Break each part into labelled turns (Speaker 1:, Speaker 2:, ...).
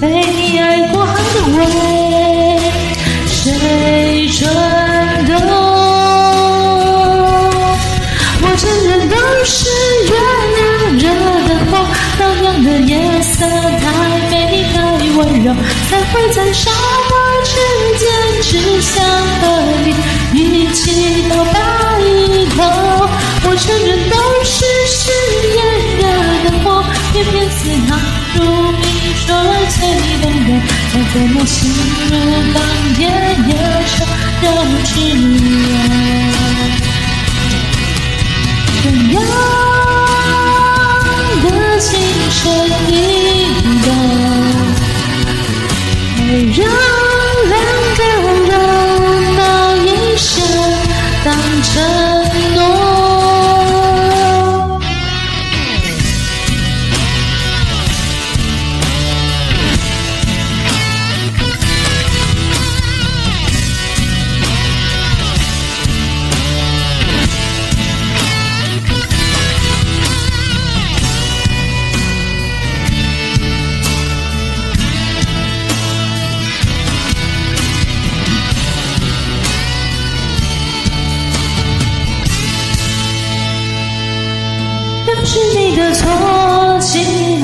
Speaker 1: 被你爱过的为谁转动？我承认都是月亮惹的祸，那样的夜色太美太温柔，才会在沙漠之间只想和你一起到白怎么心如钢铁也闪耀炙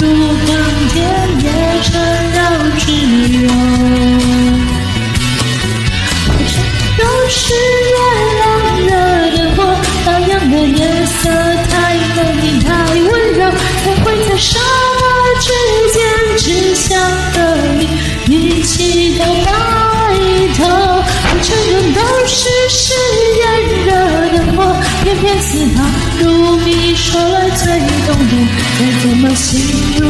Speaker 1: 如钢铁也闪耀炙热。我承认都是月亮惹的祸，那样的颜色。沙漠之间，只想和你一起到白头。我承认都是誓言惹的祸，偏偏似他如你说来最动人。再